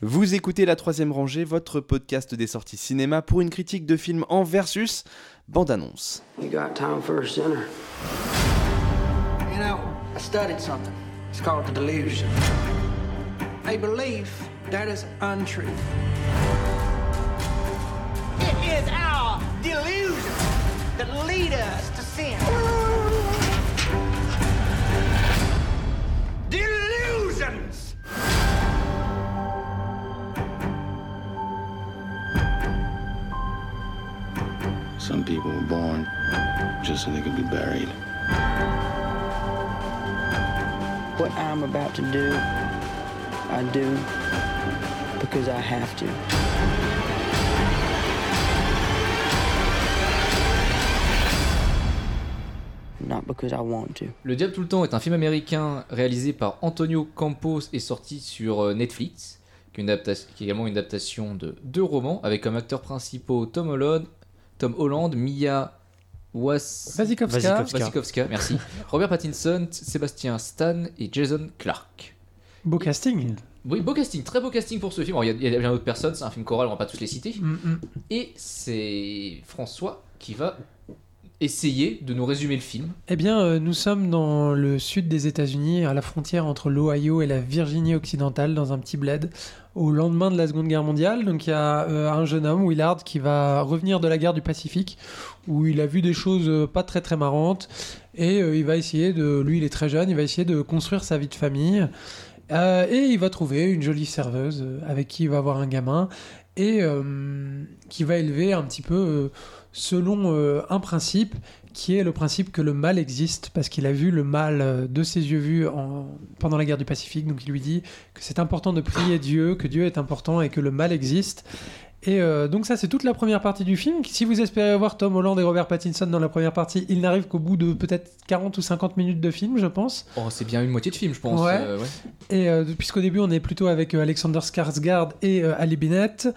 Vous écoutez La Troisième Rangée, votre podcast des sorties cinéma pour une critique de film en versus bande-annonce. You got time for a sinner. You know, I studied something. It's called the delusion. A belief that is untrue. It is our delusion that lead us to sin. People were born just so they could be buried. What I'm about to do, I do because I have to. Not because I want to. Le Diable tout le temps est un film américain réalisé par Antonio Campos et sorti sur euh, Netflix, qui est, une qui est également une adaptation de deux romans, avec comme acteurs principaux Tom Holland, Tom Holland Mia Was... Wasikowska. Wasikowska, merci. Robert Pattinson, Sébastien Stan et Jason Clark. Beau casting. Oui, beau casting, très beau casting pour ce film. Alors, Il y a, il y a bien d'autres personnes, c'est un film choral, on va pas tous les citer. Mm, mm. Et c'est François qui va essayer de nous résumer le film. Eh bien, euh, nous sommes dans le sud des États-Unis, à la frontière entre l'Ohio et la Virginie occidentale, dans un petit bled, au lendemain de la Seconde Guerre mondiale. Donc, il y a euh, un jeune homme, Willard, qui va revenir de la guerre du Pacifique, où il a vu des choses euh, pas très très marrantes, et il va essayer de, lui, il est très jeune, il va essayer de construire sa vie de famille. Euh, et il va trouver une jolie serveuse euh, avec qui il va avoir un gamin et euh, qui va élever un petit peu selon un principe qui est le principe que le mal existe parce qu'il a vu le mal de ses yeux vus en- pendant la guerre du Pacifique. Donc il lui dit que c'est important de prier Dieu, que Dieu est important et que le mal existe. Et euh, donc ça c'est toute la première partie du film. Si vous espérez voir Tom Holland et Robert Pattinson dans la première partie, il n'arrive qu'au bout de peut-être 40 ou 50 minutes de film, je pense. Oh, c'est bien une moitié de film, je pense. Ouais. euh, ouais. Et euh, puisqu'au début on est plutôt avec Alexander Skarsgård et Ali Bennett,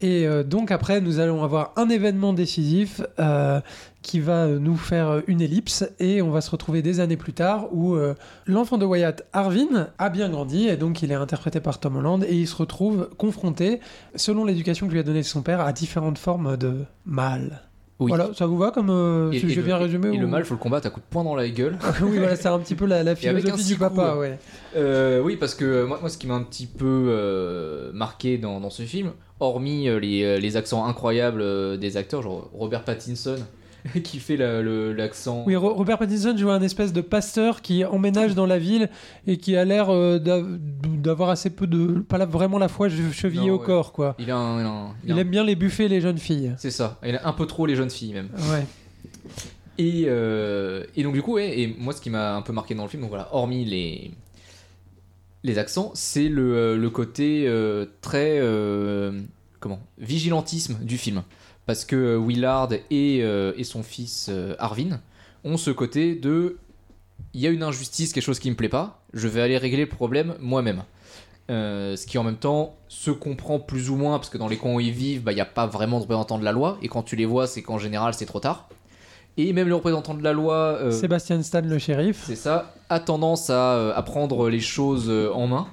et euh, donc après nous allons avoir un événement décisif euh, qui va nous faire une ellipse et on va se retrouver des années plus tard où euh, l'enfant de Wyatt, Arvin, a bien grandi et donc il est interprété par Tom Holland et il se retrouve confronté, selon l'éducation que lui a donnée son père, à différentes formes de mal. Oui. Voilà, ça vous va comme euh, Et- si et j'ai le- bien résumé Et ou- le mal, faut le combattre à coup de poing dans la gueule. Oui, voilà, c'est un petit peu la, la philosophie du papa, coups, ouais. Euh, oui, parce que euh, moi, moi, ce qui m'a un petit peu euh, marqué dans, dans ce film, hormis les, les accents incroyables des acteurs, genre Robert Pattinson, qui fait la- l'accent. Oui, Ro- Robert Pattinson joue un espèce de pasteur qui emménage dans la ville et qui a l'air euh, d'a- d'avoir assez peu de. pas la- vraiment la foi che- chevillée Non, au ouais. corps, quoi. Il a un. il a un- il Il a un- aime bien les buffets et les jeunes filles. C'est ça. Il a un peu trop les jeunes filles, même. Ouais. Et, euh, et donc, du coup, ouais, et moi, ce qui m'a un peu marqué dans le film, donc voilà, hormis les. Les accents, c'est le, euh, le côté euh, très. comment? Vigilantisme du film. Parce que euh, Willard et, euh, et son fils euh, Arvin ont ce côté de. Il y a une injustice, quelque chose qui me plaît pas, je vais aller régler le problème moi-même. Euh, ce qui en même temps se comprend plus ou moins, parce que dans les coins où ils vivent, bah, il n'y a pas vraiment de représentant de la loi, et quand tu les vois, c'est qu'en général c'est trop tard. Et même le représentant de la loi, Sébastien Stan, le shérif. c'est ça, a tendance à, à prendre les choses en main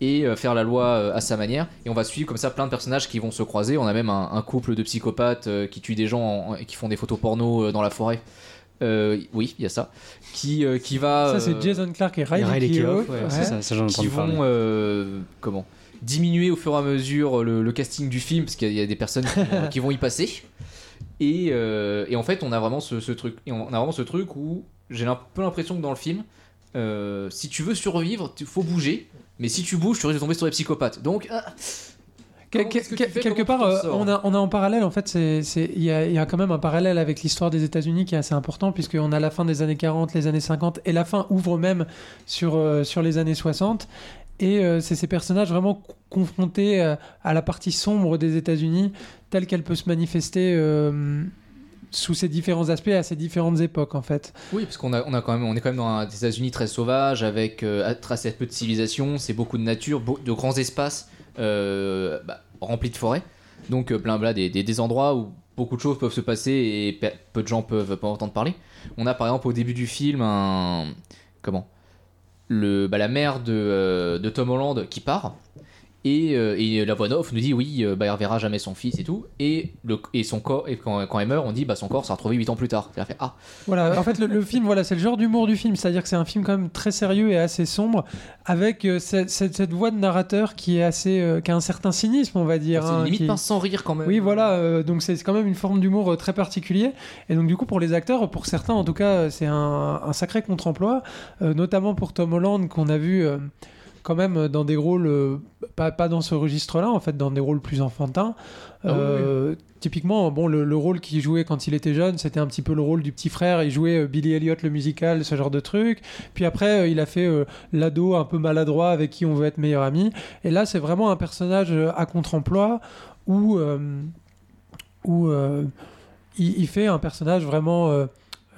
et euh, faire la loi euh, à sa manière. Et on va suivre comme ça plein de personnages qui vont se croiser. On a même un, un couple de psychopathes euh, qui tuent des gens en- et qui font des photos porno euh, dans la forêt. Euh, oui, il y a ça. Qui, euh, qui va. Ça, c'est euh, Jason Clark et Riley, Riley Keough. Ouais, Ouais. ça, ça qui vont euh, comment? Diminuer au fur et à mesure le, le casting du film parce qu'il y a- il y a des personnes qui, vont- qui vont y passer et, euh, et en fait on a vraiment ce, ce truc et on a vraiment ce truc où j'ai un peu l'impression que dans le film euh, si tu veux survivre il faut bouger mais si tu bouges tu risques de tomber sur les psychopathes donc ah, que- fais quelque part, euh, on, a, on a en parallèle, en fait, il y a, y a quand même un parallèle avec l'histoire des États-Unis qui est assez important, puisqu'on a la fin des années 40, les années 50, et la fin ouvre même sur, euh, sur les années 60. Et euh, c'est ces personnages vraiment co- confrontés euh, à la partie sombre des États-Unis, telle qu'elle peut se manifester euh, sous ses différents aspects à ces différentes époques, en fait. Oui, parce qu'on a, on a quand même, on est quand même dans un- des États-Unis très sauvages, avec euh, assez peu de civilisation, c'est beaucoup de nature, de grands espaces euh, bah, remplis de forêts, donc euh, plein, des, des- endroits où beaucoup de choses peuvent se passer et pe- peu de gens peuvent pas entendre parler. On a par exemple au début du film un comment? Le, bah, la mère de, de Tom Holland qui part Et, euh, et la voix off nous dit oui, euh, bah, il reverra jamais son fils et tout. Et, le, et son corps, et quand, quand elle meurt, on dit bah son corps sera retrouvé 8 ans plus tard. Elle fait ah. Voilà, en fait, le, le film, voilà, c'est le genre d'humour du film, c'est-à-dire que c'est un film quand même très sérieux et assez sombre, avec euh, cette, cette- cette voix de narrateur qui est assez, euh, qui a un certain cynisme, on va dire. C'est hein, limite qui- pas sans rire quand même. Oui, voilà, euh, donc c'est quand même une forme d'humour euh, très particulier. Et donc, du coup, pour les acteurs, pour certains en tout cas, c'est un, un sacré contre-emploi, euh, notamment pour Tom Holland, qu'on a vu euh, quand même dans des rôles, euh, pas, pas dans ce registre-là, en fait, dans des rôles plus enfantins. Ah oui, Euh, Typiquement, bon, le, le rôle qu'il jouait quand il était jeune, c'était un petit peu le rôle du petit frère. Il jouait euh, Billy Elliot le musical, ce genre de truc. Puis après, euh, il a fait euh, l'ado un peu maladroit avec qui on veut être meilleur ami. Et là, c'est vraiment un personnage euh, à contre-emploi où, euh, où euh, il, il fait un personnage vraiment euh,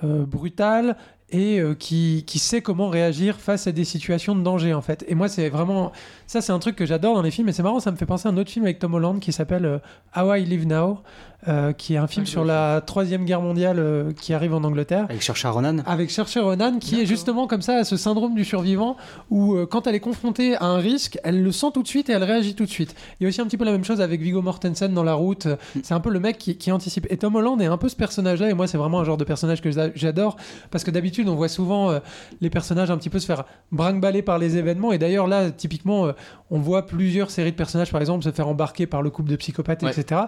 euh, brutal et euh, qui, qui sait comment réagir face à des situations de danger en fait. Et moi c'est vraiment ça c'est un truc que j'adore dans les films et c'est marrant ça me fait penser à un autre film avec Tom Holland qui s'appelle euh, How I Live Now euh, qui est un film Ah, sur la troisième guerre mondiale euh, qui arrive en Angleterre. Avec Saoirse Ronan. avec Saoirse Ronan qui est justement comme ça à ce syndrome du survivant où euh, quand elle est confrontée à un risque elle le sent tout de suite et elle réagit tout de suite. Il y a aussi un petit peu la même chose avec Viggo Mortensen dans La Route. C'est un peu le mec qui, qui anticipe. Et Tom Holland est un peu ce personnage là et moi c'est vraiment un genre de personnage que j'a- j'adore parce que d'habitude on voit souvent euh, les personnages un petit peu se faire brinque-baller par les événements et d'ailleurs là typiquement euh, on voit plusieurs séries de personnages par exemple se faire embarquer par le couple de psychopathes Ouais. etc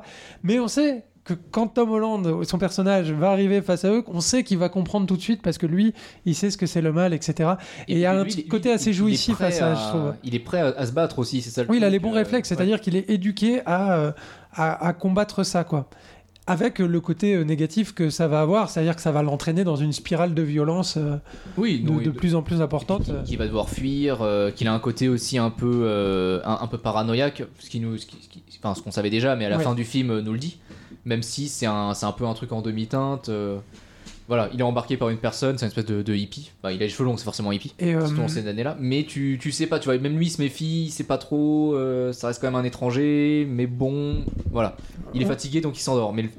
mais on sait que quand Tom Holland, son personnage, va arriver face à eux, on sait qu'il va comprendre tout de suite parce que lui, il sait ce que c'est le mal, etc. Et il y a un petit côté il- assez jouissif à ça, je trouve. Il est prêt à, à se battre aussi, c'est ça le Oui, il a les bons euh, réflexes, ouais. c'est-à-dire qu'il est éduqué à, euh, à, à combattre ça, quoi. Avec euh, le côté négatif que ça va avoir, c'est-à-dire que ça va l'entraîner dans une spirale de violence euh, Oui, de, de plus en plus importante. qu'il va devoir fuir, euh, qu'il a un côté aussi un peu, euh, un, un peu paranoïaque, ce qui nous, ce qui- ce qui- enfin ce qu'on savait déjà, mais à la fin du film nous le dit. Même si c'est un, c'est un peu un truc en demi-teinte. euh, voilà, il est embarqué par une personne, c'est une espèce de, de hippie. Enfin, il a les cheveux longs, c'est forcément hippie. Et, euh, Surtout dans ces années-là. Mais tu, tu sais pas, tu vois, même lui il se méfie, il sait pas trop, euh, ça reste quand même un étranger, mais bon, voilà. Il est fatigué donc il s'endort. Mais le-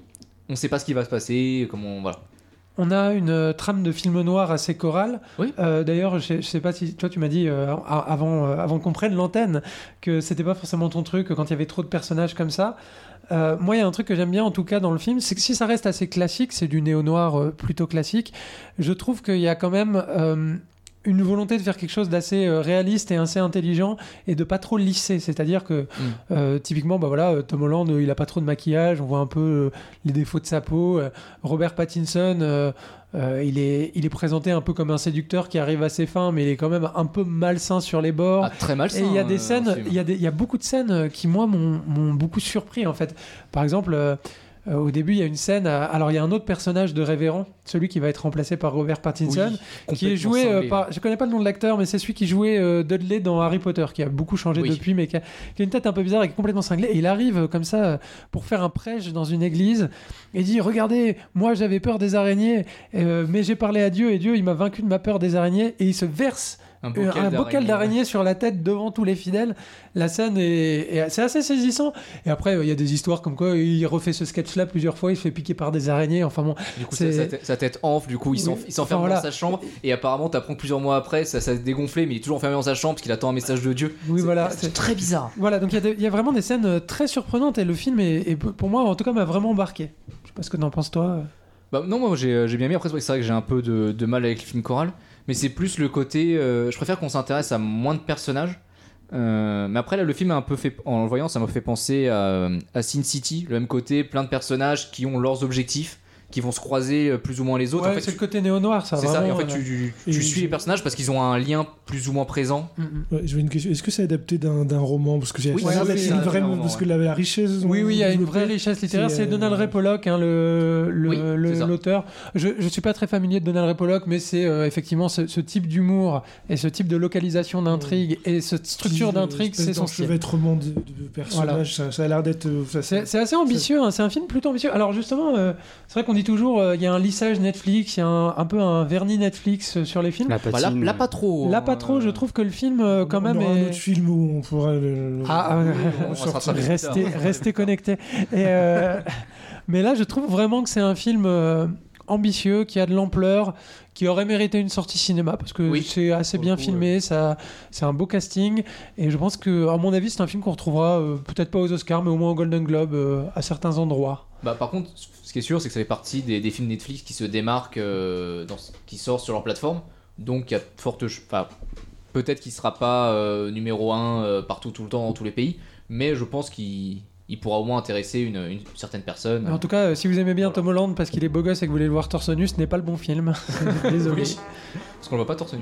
on sait pas ce qui va se passer, comment, voilà. On a une euh, trame de film noir assez chorale. Oui. Euh, D'ailleurs, je, je sais pas si toi tu m'as dit euh, avant, euh, avant qu'on prenne l'antenne que c'était pas forcément ton truc quand il y avait trop de personnages comme ça. Euh, moi, il y a un truc que j'aime bien en tout cas dans le film, c'est que si ça reste assez classique, c'est du néo noir euh, plutôt classique. Je trouve qu'il y a quand même euh, une volonté de faire quelque chose d'assez euh, réaliste et assez intelligent et de pas trop lisser. C'est-à-dire que euh, typiquement, bah voilà, euh, Tom Holland, il a pas trop de maquillage, on voit un peu les défauts de sa peau. Robert Pattinson, euh, euh, il, est, il est présenté un peu comme un séducteur qui arrive à ses fins, mais il est quand même un peu malsain sur les bords. Ah, très mal Et il y a des scènes, il y a, des- il y a beaucoup de scènes qui moi m'ont m'ont beaucoup surpris en fait. Par exemple, euh, au début il y a une scène, alors il y a un autre personnage de Révérend, celui qui va être remplacé par Robert Pattinson, qui est joué euh, par, je connais pas le nom de l'acteur, mais c'est celui qui jouait euh, Dudley dans Harry Potter, qui a beaucoup changé Oui. depuis, mais qui a, qui a une tête un peu bizarre et qui est complètement cinglé. Et il arrive comme ça pour faire un prêche dans une église et dit regardez, moi j'avais peur des araignées, mais j'ai parlé à Dieu et Dieu il m'a vaincu de ma peur des araignées et il se verse un euh, bocal d'araignée sur la tête devant tous les fidèles. La scène est, est- c'est assez saisissant. Et après, euh, il y a des histoires comme quoi il refait ce sketch-là plusieurs fois, il se fait piquer par des araignées. Enfin bon, Du coup, sa, sa tête- enfle, du coup, il Oui. s'enferme Enfin, voilà. dans sa chambre. Et apparemment, t'apprends que plusieurs mois après, ça s'est dégonflé, mais il est toujours enfermé dans sa chambre parce qu'il attend un message de Dieu. oui C'est- voilà. C'est très bizarre. Voilà, donc il y a y, vraiment des scènes euh, très surprenantes et le film est, est- pour moi en tout cas m'a vraiment embarqué. Je sais pas ce que t'en penses toi. Bah, non, moi j'ai j'ai bien mis. Après, c'est vrai que c'est vrai que j'ai un peu de, de mal avec le film choral. Mais c'est plus le côté. euh, je préfère qu'on s'intéresse à moins de personnages. Euh, mais après, là, le film a un peu fait. En le voyant, ça m'a fait penser à, à Sin City. Le même côté, plein de personnages qui ont leurs objectifs, qui vont se croiser euh, plus ou moins les autres. Ouais, en fait, c'est tu- le côté néo-noir, ça. c'est ça. Et en vraiment, fait, euh, tu, tu, suis je- les personnages parce qu'ils ont un lien plus ou moins présent. mm, mm. Ouais, J'avais une question. Est-ce que c'est adapté d'un d'un roman? Parce que j'ai Oui, d'un vraie- roman, parce que ouais. la, la richesse. Oui, oui, il y a une vraie richesse littéraire. c'est, euh, Donald Ray Pollock, hein, le, le, Oui, le- l'auteur. Je ne suis pas très familier de Donald Ray Pollock, mais c'est euh, effectivement ce, ce type d'humour et ce type de localisation d'intrigue et cette structure d'intrigue, c'est son style. d'enchevêtrement de, de personnages. Ça, ça a l'air d'être. C'est assez ambitieux, hein, c'est un film plutôt ambitieux. Alors justement, c'est vrai qu'on dit toujours, euh, il y a un lissage Netflix, il y a un, un peu un vernis Netflix euh, sur les films. La Bah, là, pas trop. Là, pas trop, euh, je trouve que le film, euh, quand on même, aura un est... autre film où on pourra le. Ah, ouais. on va se rattraper plus Restez, tard. restez connectés. Et, euh, mais là, je trouve vraiment que c'est un film euh, ambitieux, qui a de l'ampleur, qui aurait mérité une sortie cinéma parce que Oui. c'est assez bien coup, filmé, ça, c'est un beau casting et je pense que, à mon avis, c'est un film qu'on retrouvera euh, peut-être pas aux Oscars, mais au moins au Golden Globe euh, à certains endroits. Bah, par contre, ce qui est sûr, c'est que ça fait partie des, des films Netflix qui se démarquent, euh, dans, qui sortent sur leur plateforme. Donc, il y a ch- Enfin, peut-être qu'il sera pas euh, numéro 1 partout, tout le temps, dans tous les pays, mais je pense qu'il il pourra au moins intéresser une, une certaine personne. En tout cas, euh, si vous aimez bien Tom Holland parce qu'il est beau gosse et que vous voulez le voir torse nu, ce n'est pas le bon film. Désolé. Oui. Parce qu'on le voit pas torse nu.